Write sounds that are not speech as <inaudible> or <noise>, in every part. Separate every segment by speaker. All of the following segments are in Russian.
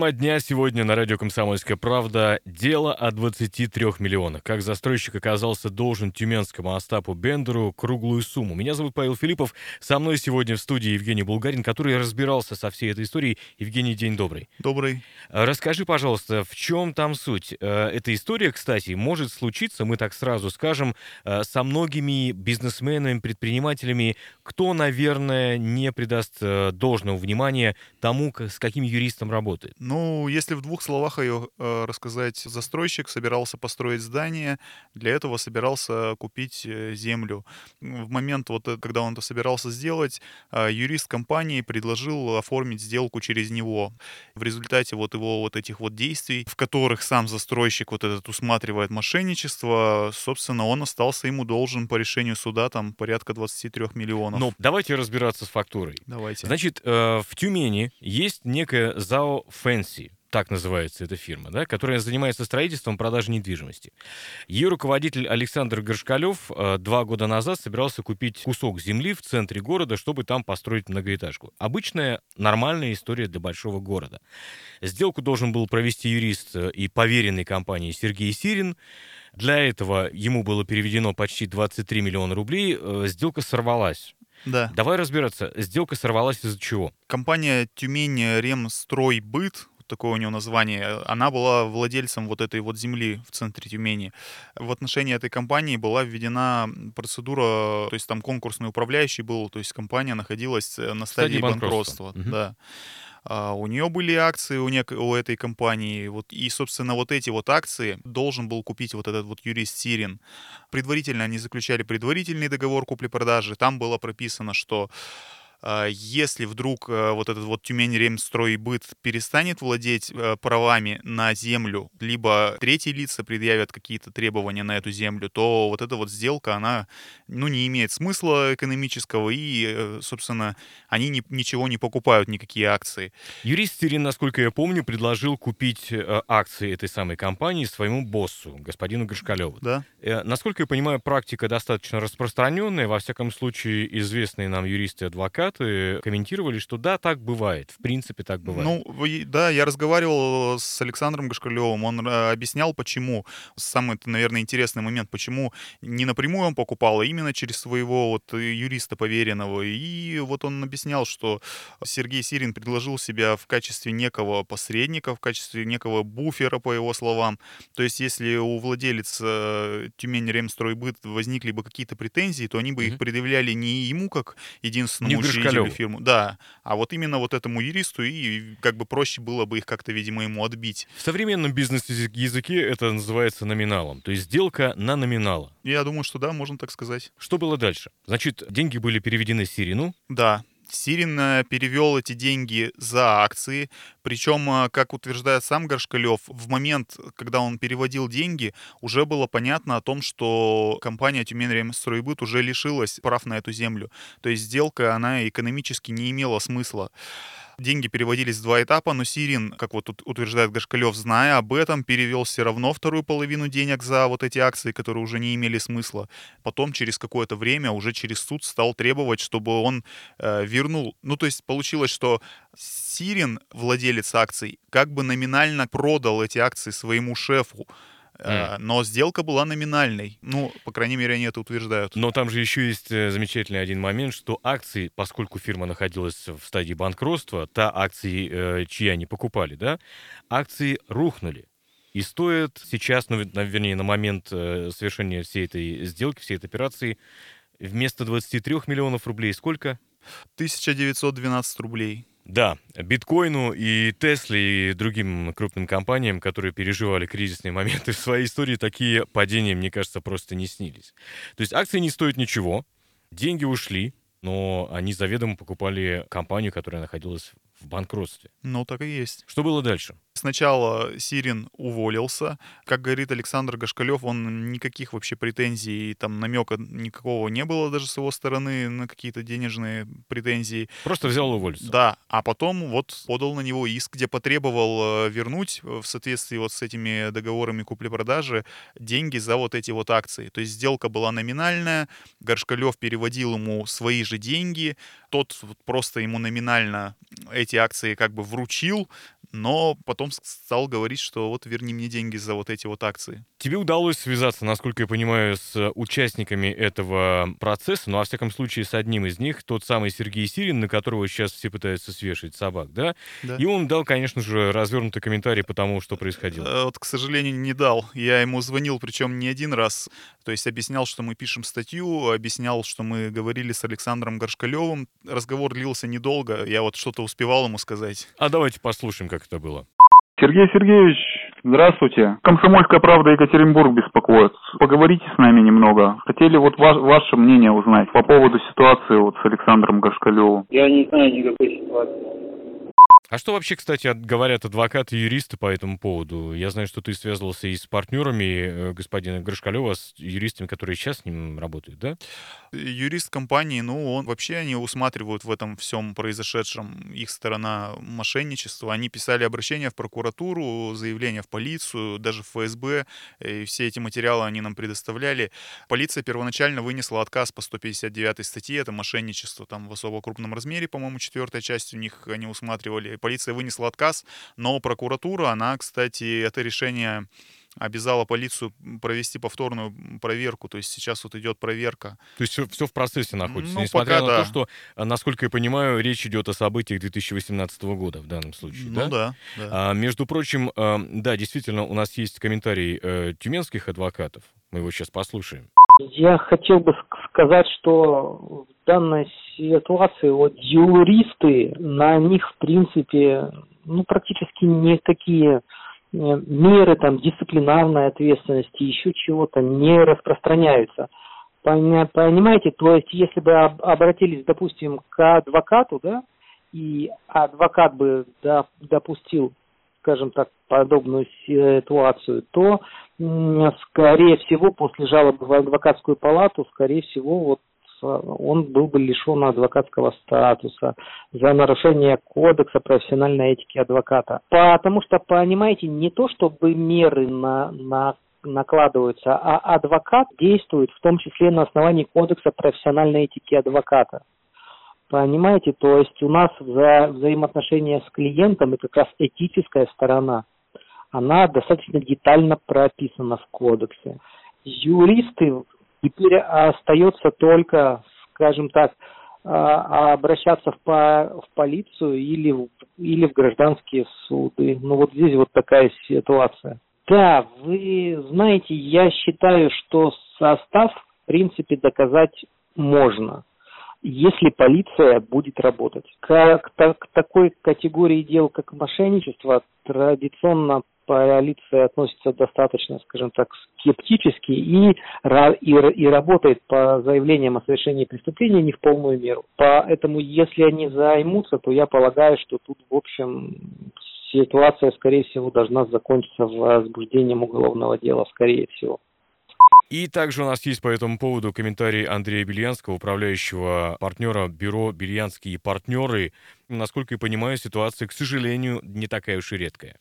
Speaker 1: Тема дня сегодня на радио «Комсомольская правда» — дело о 23 миллионах. Как застройщик оказался должен тюменскому Остапу Бендеру круглую сумму. Меня зовут Павел Филиппов. Со мной сегодня в студии Евгений Булгарин, который разбирался со всей этой историей. Евгений, день добрый.
Speaker 2: Добрый.
Speaker 1: Расскажи, пожалуйста, в чем там суть? Э, эта история, кстати, может случиться, мы так сразу скажем, э, со многими бизнесменами, предпринимателями, кто, наверное, не придаст э, должного внимания тому, с каким юристом работает.
Speaker 2: Ну, если в двух словах ее э, рассказать, застройщик собирался построить здание, для этого собирался купить э, землю. В момент, вот, э, когда он это собирался сделать, э, юрист компании предложил оформить сделку через него. В результате вот его вот этих вот действий, в которых сам застройщик вот этот усматривает мошенничество, собственно, он остался ему должен по решению суда там порядка 23 миллионов.
Speaker 1: Ну, давайте разбираться с фактурой.
Speaker 2: Давайте.
Speaker 1: Значит, э, в Тюмени есть некая ЗАО Fancy, так называется эта фирма, да, которая занимается строительством продажей недвижимости. Ее руководитель Александр Горшкалев э, два года назад собирался купить кусок земли в центре города, чтобы там построить многоэтажку. Обычная нормальная история для большого города. Сделку должен был провести юрист э, и поверенный компании Сергей Сирин. Для этого ему было переведено почти 23 миллиона рублей. Э, сделка сорвалась.
Speaker 2: Да.
Speaker 1: Давай разбираться. Сделка сорвалась из-за чего?
Speaker 2: Компания Тюмень Ремстройбыт такое у нее название, она была владельцем вот этой вот земли в центре Тюмени. В отношении этой компании была введена процедура, то есть там конкурсный управляющий был, то есть компания находилась э, на стадии,
Speaker 1: Стадии банкротства.
Speaker 2: банкротства.
Speaker 1: Мгм.
Speaker 2: Да. А, у нее были акции у, нек- у этой компании, вот, и, собственно, вот эти вот акции должен был купить вот этот вот юрист Сирин. Предварительно они заключали предварительный договор купли-продажи, там было прописано, что если вдруг э, вот этот вот Тюмень Ремстройбыт перестанет владеть э, правами на землю, либо третьи лица предъявят какие-то требования на эту землю, то вот эта вот сделка, она, ну, не имеет смысла экономического, и, э, собственно, они ни- ничего не покупают, никакие акции.
Speaker 1: Юрист Сирин, насколько я помню, предложил купить акции этой самой компании своему боссу, господину Горшкалеву.
Speaker 2: Да?
Speaker 1: Насколько я понимаю, практика достаточно распространенная. Во всяком случае, известные нам юристы и адвокаты комментировали, что да, так бывает. В принципе, так бывает.
Speaker 2: Ну, да, я разговаривал с Александром Гашкалевым, он э, объяснял, почему, самый, наверное, интересный момент, почему не напрямую он покупал, а именно через своего вот э, юриста поверенного. И вот он объяснял, что Сергей Сирин предложил себя в качестве некого посредника, в качестве некого буфера, по его словам. То есть, если у владелица Тюмень Ремстройбыт возникли бы какие-то претензии, то они бы
Speaker 1: Мгм.
Speaker 2: их предъявляли не ему как единственному
Speaker 1: Не
Speaker 2: учредителю
Speaker 1: Гришкалёву.
Speaker 2: фирму, да, а вот именно вот этому юристу, и как бы проще было бы их как-то, видимо, ему отбить.
Speaker 1: В современном бизнес-языке это называется номиналом. То есть сделка на номинала.
Speaker 2: Я думаю, что да, можно так сказать.
Speaker 1: Что было дальше? Значит, деньги были переведены Сирину.
Speaker 2: Да, Сирин перевел эти деньги за акции, причем, э, как утверждает сам Горшкалев, в момент, когда он переводил деньги, уже было понятно о том, что компания Тюмень Ремстройбыт уже лишилась прав на эту землю. То есть сделка, она экономически не имела смысла. Деньги переводились в два этапа, но Сирин, как вот тут утверждает Гашкалев, зная об этом, перевел все равно вторую половину денег за вот эти акции, которые уже не имели смысла. Потом через какое-то время, уже через суд, стал требовать, чтобы он э, вернул. Ну, то есть получилось, что Сирин, владелец акций, как бы номинально продал эти акции своему шефу. Э, Но сделка была номинальной. Ну, по крайней мере, они это утверждают.
Speaker 1: Но там же еще есть э, замечательный один момент, что акции, поскольку фирма находилась в стадии банкротства, та акции, э, чьи они покупали, да, акции рухнули. И стоят сейчас, ну, вернее, на момент совершения всей этой сделки, всей этой операции, вместо 23 миллионов рублей сколько?
Speaker 2: 1912 рублей.
Speaker 1: Да, биткоину и Тесле и другим крупным компаниям, которые переживали кризисные моменты <laughs> в своей истории, такие падения, мне кажется, просто не снились. То есть акции не стоят ничего, деньги ушли, но они заведомо покупали компанию, которая находилась в банкротстве.
Speaker 2: Ну, так и есть.
Speaker 1: Что было дальше?
Speaker 2: Сначала Сирин уволился. Как говорит Александр Гашкалев, он никаких вообще претензий, там намека никакого не было даже с его стороны на какие-то денежные претензии.
Speaker 1: Просто взял и уволился.
Speaker 2: Да, а потом вот подал на него иск, где потребовал э, вернуть в соответствии вот с этими договорами купли-продажи деньги за вот эти вот акции. То есть сделка была номинальная, Горшкалев переводил ему свои же деньги, тот просто ему номинально эти акции как бы вручил, но потом стал говорить, что вот верни мне деньги за вот эти вот акции.
Speaker 1: Тебе удалось связаться, насколько я понимаю, с участниками этого процесса, ну, во всяком случае, с одним из них, тот самый Сергей Сирин, на которого сейчас все пытаются свешать собак, да?
Speaker 2: Да.
Speaker 1: И он дал, конечно же, развернутый комментарий по тому, что происходило.
Speaker 2: Э, Вот, к сожалению, не дал. Я ему звонил, причем не один раз. То есть объяснял, что мы пишем статью, объяснял, что мы говорили с Александром Горшкалевым. Разговор длился недолго. Я вот что-то успевал ему сказать.
Speaker 1: А давайте послушаем, как это было.
Speaker 3: Сергей Сергеевич, здравствуйте. Комсомольская правда Екатеринбург беспокоит. Поговорите с нами немного. Хотели вот ва- ваше мнение узнать по поводу ситуации вот с Александром Горшкалевым.
Speaker 4: Я не знаю никакой ситуации.
Speaker 1: А что вообще, кстати, говорят адвокаты и юристы по этому поводу? Я знаю, что ты связывался и с партнерами э, господина Гришкалева, с юристами, которые сейчас с ним работают, да?
Speaker 2: Юрист компании, ну, он вообще они усматривают в этом всем произошедшем их сторона мошенничества. Они писали обращение в прокуратуру, заявление в полицию, даже в ФСБ, и все эти материалы они нам предоставляли. Полиция первоначально вынесла отказ по 159 статье, это мошенничество там в особо крупном размере, по-моему, четвертая часть у них они усматривали. Полиция вынесла отказ, но прокуратура, она, кстати, это решение обязала полицию провести повторную проверку, то есть сейчас вот идет проверка.
Speaker 1: То есть все, в процессе находится,
Speaker 2: Ну,
Speaker 1: несмотря
Speaker 2: пока
Speaker 1: на то,
Speaker 2: да.
Speaker 1: что, а, насколько я понимаю, речь идет о событиях 2018 года в данном случае,
Speaker 2: Ну
Speaker 1: да?
Speaker 2: да, да.
Speaker 1: А, между прочим, а, да, действительно, у нас есть комментарий э, тюменских адвокатов. Мы его сейчас послушаем.
Speaker 4: Я хотел бы ск- сказать, что в данной ситуации вот юристы, на них, в принципе, ну, практически никакие э, меры там дисциплинарной ответственности, еще чего-то не распространяются. Понимаете, то есть если бы об- обратились, допустим, к адвокату, да, и адвокат бы допустил, скажем так, подобную ситуацию, то, скорее всего, после жалобы в адвокатскую палату, скорее всего, вот он был бы лишен адвокатского статуса за нарушение кодекса профессиональной этики адвоката. Потому что, понимаете, не то чтобы меры на, на накладываются, а адвокат действует в том числе на основании кодекса профессиональной этики адвоката. Понимаете, то есть у нас вза- взаимоотношения с клиентом и как раз этическая сторона, она достаточно детально прописана в кодексе. Юристы теперь остается только, скажем так, а, обращаться в, по- в полицию или в, или в гражданские суды. Ну вот здесь вот такая ситуация. Да, вы знаете, я считаю, что состав, в принципе, доказать можно, если полиция будет работать. К, к к такой категории дел, как мошенничество, традиционно полиция относится достаточно, скажем так, скептически и, и, и работает по заявлениям о совершении преступления не в полную меру. Поэтому, если они займутся, то я полагаю, что тут, в общем, ситуация, скорее всего, должна закончиться возбуждением уголовного дела, скорее всего.
Speaker 1: И также у нас есть по этому поводу комментарий Андрея Бельянского, управляющего партнера бюро «Бельянские партнеры». Насколько я понимаю, ситуация, к сожалению, не такая уж и редкая.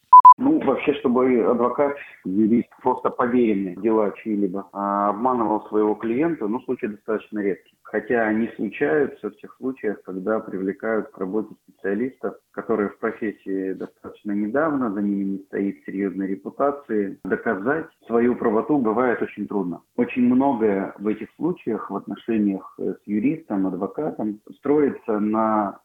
Speaker 5: Вообще, чтобы адвокат, юрист, просто поверенный дела чьи-либо, а, обманывал своего клиента, ну, случай достаточно редкий. Хотя они случаются в тех случаях, когда привлекают к работе специалистов, которые в профессии достаточно недавно, за ними не стоит серьезной репутации. Доказать свою правоту бывает очень трудно. Очень многое в этих случаях в отношениях э, с юристом, адвокатом строится на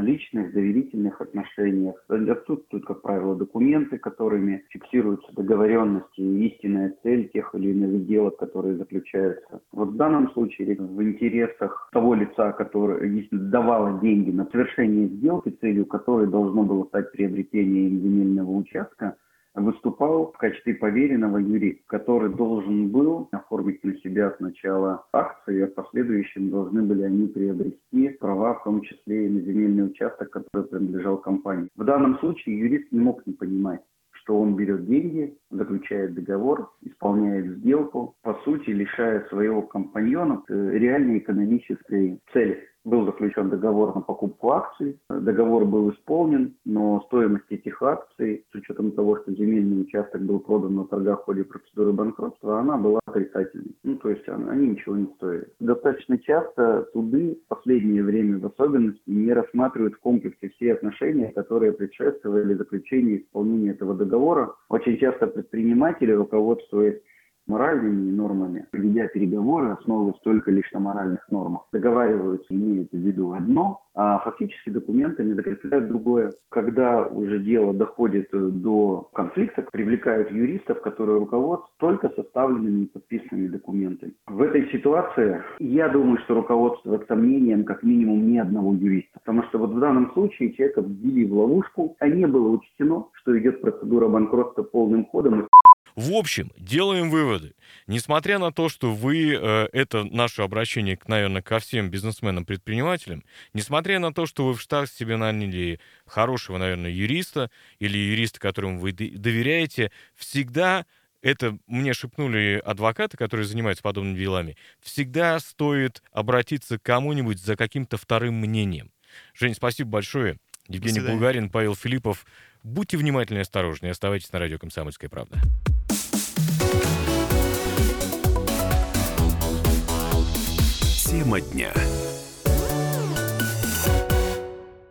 Speaker 5: личных доверительных отношениях. Отсутствуют, как правило, документы, которыми фиксируются договоренности и истинная цель тех или иных сделок, которые заключаются. Вот в данном случае в интересах того лица, которое давало деньги на совершение сделки, целью которой должно было стать приобретение земельного участка, выступал в качестве поверенного юрист, который должен был оформить на себя сначала акции, а в последующем должны были они приобрести права, в том числе и на земельный участок, который принадлежал компании. В данном случае юрист не мог не понимать, что он берет деньги, заключает договор, исполняет сделку, по сути, лишая своего компаньона э, реальной экономической цели был заключен договор на покупку акций. Договор был исполнен, но стоимость этих акций, с учетом того, что земельный участок был продан на торгах в ходе процедуры банкротства, она была отрицательной. Ну, то есть они ничего не стоили. Достаточно часто суды в последнее время в особенности не рассматривают в комплексе все отношения, которые предшествовали заключению исполнения этого договора. Очень часто предприниматели, руководствуясь моральными нормами, ведя переговоры, основываясь только лишь на моральных нормах, договариваются, имеют в виду одно, а фактически документами закрепляют другое. Когда уже дело доходит до конфликта, привлекают юристов, которые руководствуются только составленными и подписанными документами. В этой ситуации я думаю, что руководствуется сомнением как минимум ни одного юриста. Потому что вот в данном случае человека ввели в ловушку, а не было учтено, что идет процедура банкротства полным ходом,
Speaker 1: в общем, делаем выводы. Несмотря на то, что вы, э, это наше обращение, наверное, ко всем бизнесменам-предпринимателям, несмотря на то, что вы в штат себе наняли хорошего, наверное, юриста или юриста, которому вы доверяете, всегда это мне шепнули адвокаты, которые занимаются подобными делами, всегда стоит обратиться к кому-нибудь за каким-то вторым мнением. Жень, спасибо большое. Евгений Булгарин, Павел Филиппов. Будьте внимательны и осторожны. Оставайтесь на радио «Комсомольская правда».
Speaker 6: Тема дня.